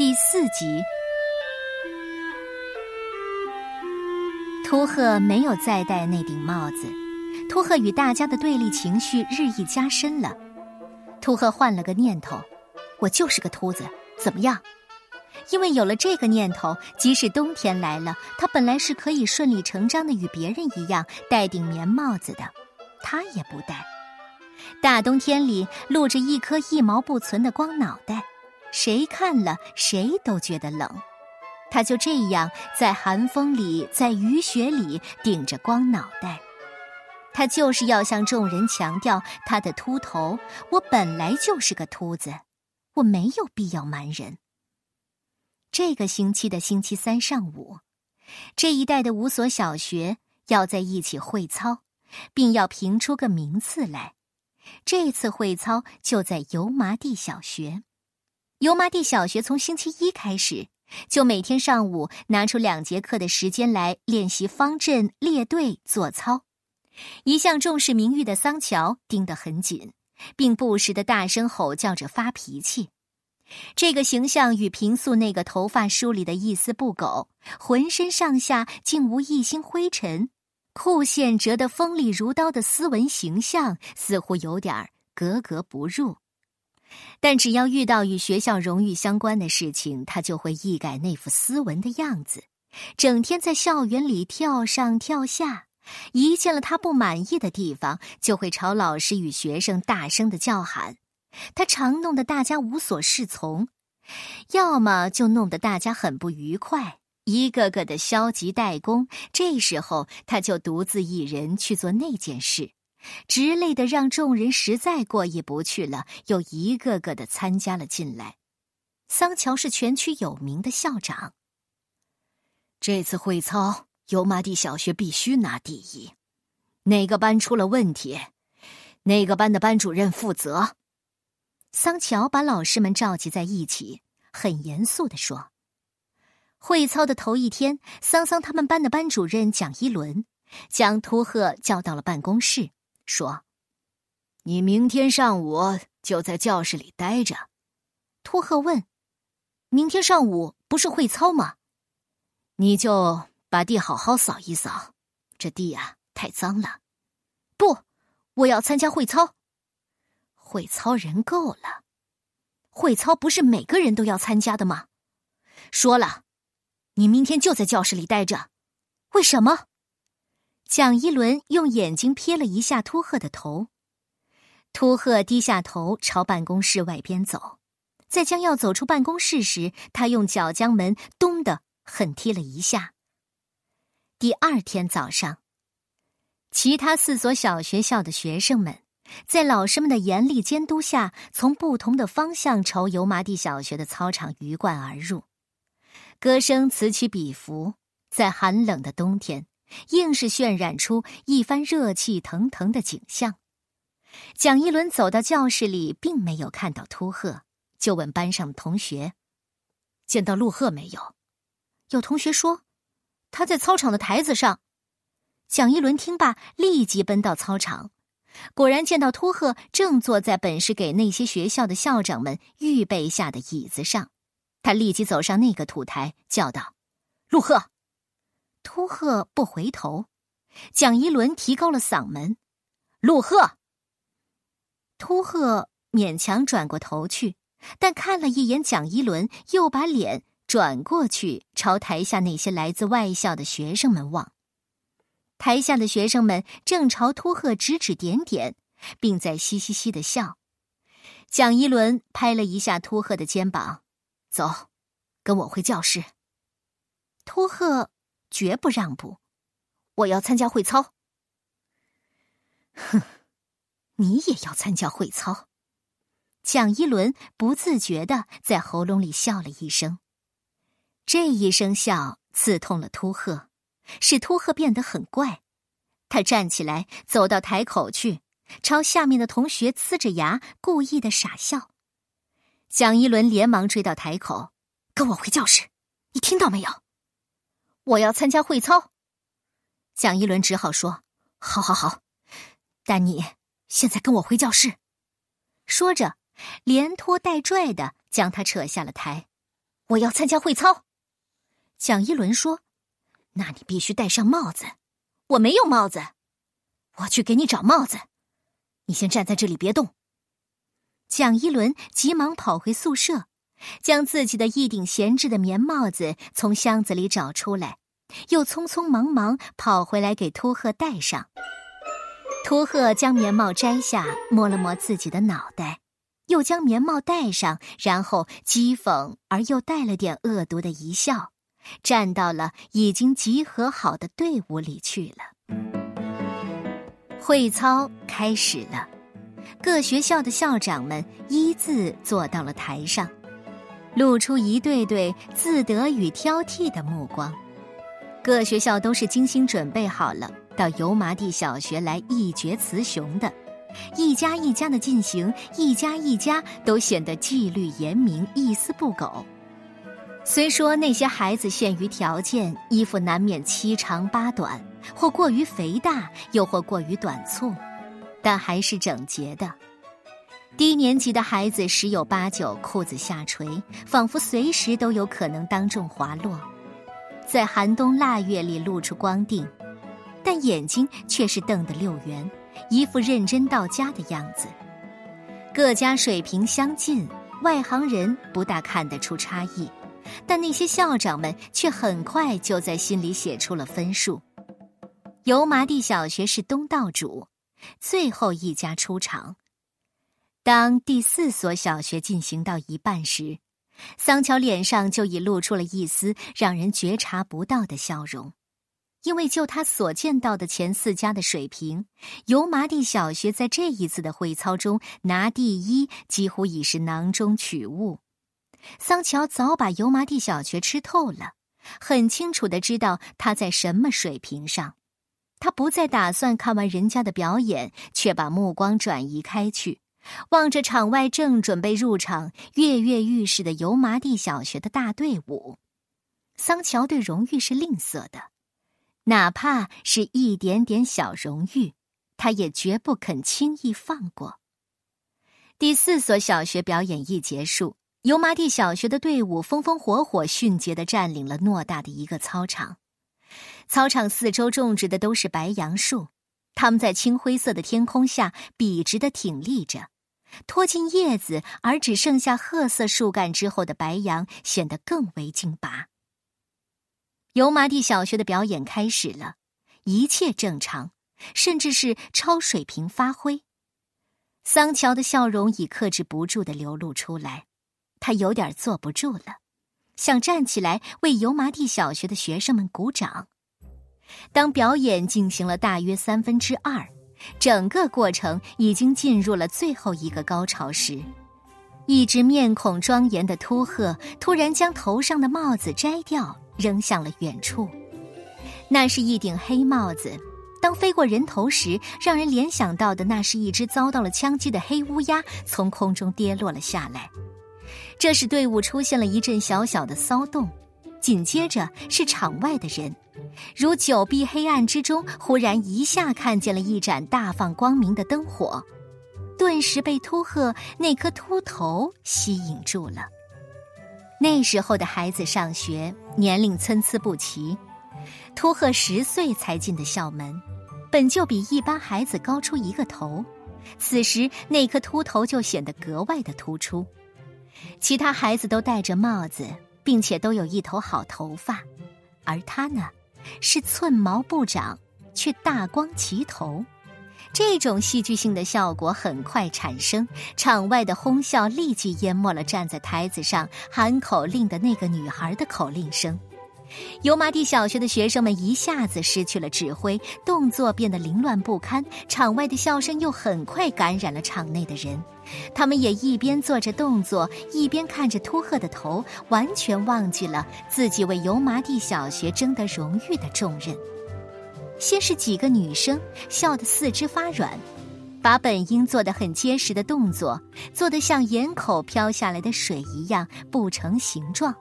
第四集，秃鹤没有再戴那顶帽子。秃鹤与大家的对立情绪日益加深了。秃鹤换了个念头：“我就是个秃子，怎么样？”因为有了这个念头，即使冬天来了，他本来是可以顺理成章的与别人一样戴顶棉帽子的，他也不戴。大冬天里露着一颗一毛不存的光脑袋。谁看了谁都觉得冷，他就这样在寒风里，在雨雪里顶着光脑袋，他就是要向众人强调他的秃头。我本来就是个秃子，我没有必要瞒人。这个星期的星期三上午，这一带的五所小学要在一起会操，并要评出个名次来。这次会操就在油麻地小学。油麻地小学从星期一开始，就每天上午拿出两节课的时间来练习方阵、列队、做操。一向重视名誉的桑乔盯得很紧，并不时的大声吼叫着发脾气。这个形象与平素那个头发梳理的一丝不苟、浑身上下竟无一星灰尘、裤线折得锋利如刀的斯文形象，似乎有点格格不入。但只要遇到与学校荣誉相关的事情，他就会一改那副斯文的样子，整天在校园里跳上跳下。一见了他不满意的地方，就会朝老师与学生大声的叫喊。他常弄得大家无所适从，要么就弄得大家很不愉快，一个个的消极怠工。这时候，他就独自一人去做那件事。直累的让众人实在过意不去了，又一个个的参加了进来。桑乔是全区有名的校长。这次会操，油麻地小学必须拿第一。哪个班出了问题，哪个班的班主任负责。桑乔把老师们召集在一起，很严肃的说：“会操的头一天，桑桑他们班的班主任蒋一伦将秃鹤叫到了办公室。”说：“你明天上午就在教室里待着。”秃鹤问：“明天上午不是会操吗？”你就把地好好扫一扫，这地啊太脏了。不，我要参加会操。会操人够了，会操不是每个人都要参加的吗？说了，你明天就在教室里待着。为什么？蒋一伦用眼睛瞥了一下秃鹤的头，秃鹤低下头朝办公室外边走，在将要走出办公室时，他用脚将门“咚”的狠踢了一下。第二天早上，其他四所小学校的学生们在老师们的严厉监督下，从不同的方向朝油麻地小学的操场鱼贯而入，歌声此起彼伏，在寒冷的冬天。硬是渲染出一番热气腾腾的景象。蒋一伦走到教室里，并没有看到秃鹤，就问班上的同学：“见到陆鹤没有？”有同学说：“他在操场的台子上。”蒋一伦听罢，立即奔到操场，果然见到秃鹤正坐在本是给那些学校的校长们预备下的椅子上。他立即走上那个土台，叫道：“陆鹤。”秃鹤不回头，蒋一伦提高了嗓门：“陆鹤。”秃鹤勉强转过头去，但看了一眼蒋一伦，又把脸转过去，朝台下那些来自外校的学生们望。台下的学生们正朝秃鹤指指点点，并在嘻嘻嘻的笑。蒋一伦拍了一下秃鹤的肩膀：“走，跟我回教室。”秃鹤。绝不让步！我要参加会操。哼，你也要参加会操？蒋一伦不自觉的在喉咙里笑了一声，这一声笑刺痛了秃鹤，使秃鹤变得很怪。他站起来，走到台口去，朝下面的同学呲着牙，故意的傻笑。蒋一伦连忙追到台口，跟我回教室，你听到没有？我要参加会操，蒋一伦只好说：“好，好，好。”但你现在跟我回教室。说着，连拖带拽的将他扯下了台。我要参加会操。蒋一伦说：“那你必须戴上帽子。”我没有帽子，我去给你找帽子。你先站在这里别动。蒋一伦急忙跑回宿舍，将自己的一顶闲置的棉帽子从箱子里找出来，又匆匆忙忙跑回来给秃鹤戴上。秃鹤将棉帽摘下，摸了摸自己的脑袋，又将棉帽戴上，然后讥讽而又带了点恶毒的一笑。站到了已经集合好的队伍里去了。会操开始了，各学校的校长们依次坐到了台上，露出一对对自得与挑剔的目光。各学校都是精心准备好了到油麻地小学来一决雌雄的，一家一家的进行，一家一家都显得纪律严明，一丝不苟。虽说那些孩子限于条件，衣服难免七长八短，或过于肥大，又或过于短促，但还是整洁的。低年级的孩子十有八九裤子下垂，仿佛随时都有可能当众滑落，在寒冬腊月里露出光腚，但眼睛却是瞪得溜圆，一副认真到家的样子。各家水平相近，外行人不大看得出差异。但那些校长们却很快就在心里写出了分数。油麻地小学是东道主，最后一家出场。当第四所小学进行到一半时，桑乔脸上就已露出了一丝让人觉察不到的笑容，因为就他所见到的前四家的水平，油麻地小学在这一次的会操中拿第一，几乎已是囊中取物。桑乔早把油麻地小学吃透了，很清楚的知道他在什么水平上。他不再打算看完人家的表演，却把目光转移开去，望着场外正准备入场、跃跃欲试的油麻地小学的大队伍。桑乔对荣誉是吝啬的，哪怕是一点点小荣誉，他也绝不肯轻易放过。第四所小学表演一结束。油麻地小学的队伍风风火火、迅捷地占领了偌大的一个操场。操场四周种植的都是白杨树，它们在青灰色的天空下笔直地挺立着，脱尽叶子而只剩下褐色树干之后的白杨显得更为劲拔。油麻地小学的表演开始了，一切正常，甚至是超水平发挥。桑乔的笑容已克制不住地流露出来。他有点坐不住了，想站起来为油麻地小学的学生们鼓掌。当表演进行了大约三分之二，整个过程已经进入了最后一个高潮时，一只面孔庄严的秃鹤突然将头上的帽子摘掉，扔向了远处。那是一顶黑帽子，当飞过人头时，让人联想到的那是一只遭到了枪击的黑乌鸦从空中跌落了下来。这使队伍出现了一阵小小的骚动，紧接着是场外的人，如久闭黑暗之中忽然一下看见了一盏大放光明的灯火，顿时被秃鹤那颗秃头吸引住了。那时候的孩子上学年龄参差不齐，秃鹤十岁才进的校门，本就比一般孩子高出一个头，此时那颗秃头就显得格外的突出。其他孩子都戴着帽子，并且都有一头好头发，而他呢，是寸毛不长，却大光其头。这种戏剧性的效果很快产生，场外的哄笑立即淹没了站在台子上喊口令的那个女孩的口令声。油麻地小学的学生们一下子失去了指挥，动作变得凌乱不堪。场外的笑声又很快感染了场内的人，他们也一边做着动作，一边看着秃鹤的头，完全忘记了自己为油麻地小学争得荣誉的重任。先是几个女生笑得四肢发软，把本应做得很结实的动作做得像眼口飘下来的水一样不成形状。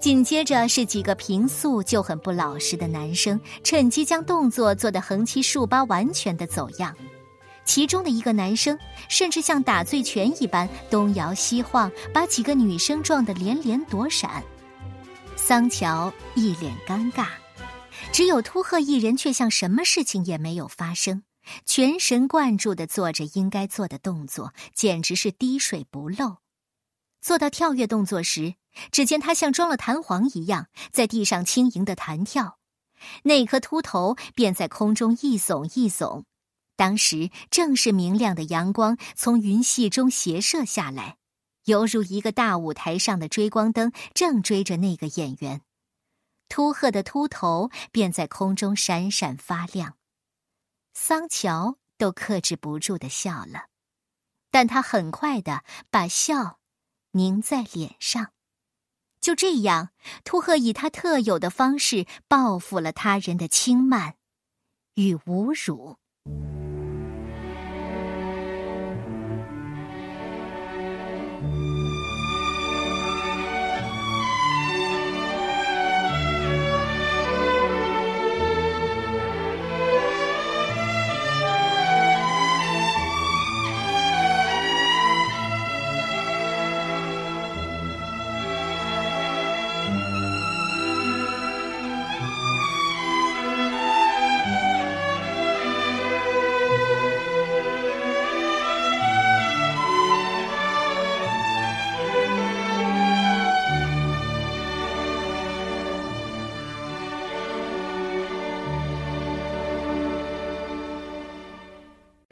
紧接着是几个平素就很不老实的男生，趁机将动作做得横七竖八、完全的走样。其中的一个男生甚至像打醉拳一般东摇西晃，把几个女生撞得连连躲闪。桑乔一脸尴尬，只有秃鹤一人却像什么事情也没有发生，全神贯注的做着应该做的动作，简直是滴水不漏。做到跳跃动作时，只见他像装了弹簧一样，在地上轻盈的弹跳，那颗秃头便在空中一耸一耸。当时正是明亮的阳光从云隙中斜射下来，犹如一个大舞台上的追光灯正追着那个演员，秃鹤的秃头便在空中闪闪发亮。桑乔都克制不住的笑了，但他很快的把笑凝在脸上。就这样，秃鹤以他特有的方式报复了他人的轻慢与侮辱。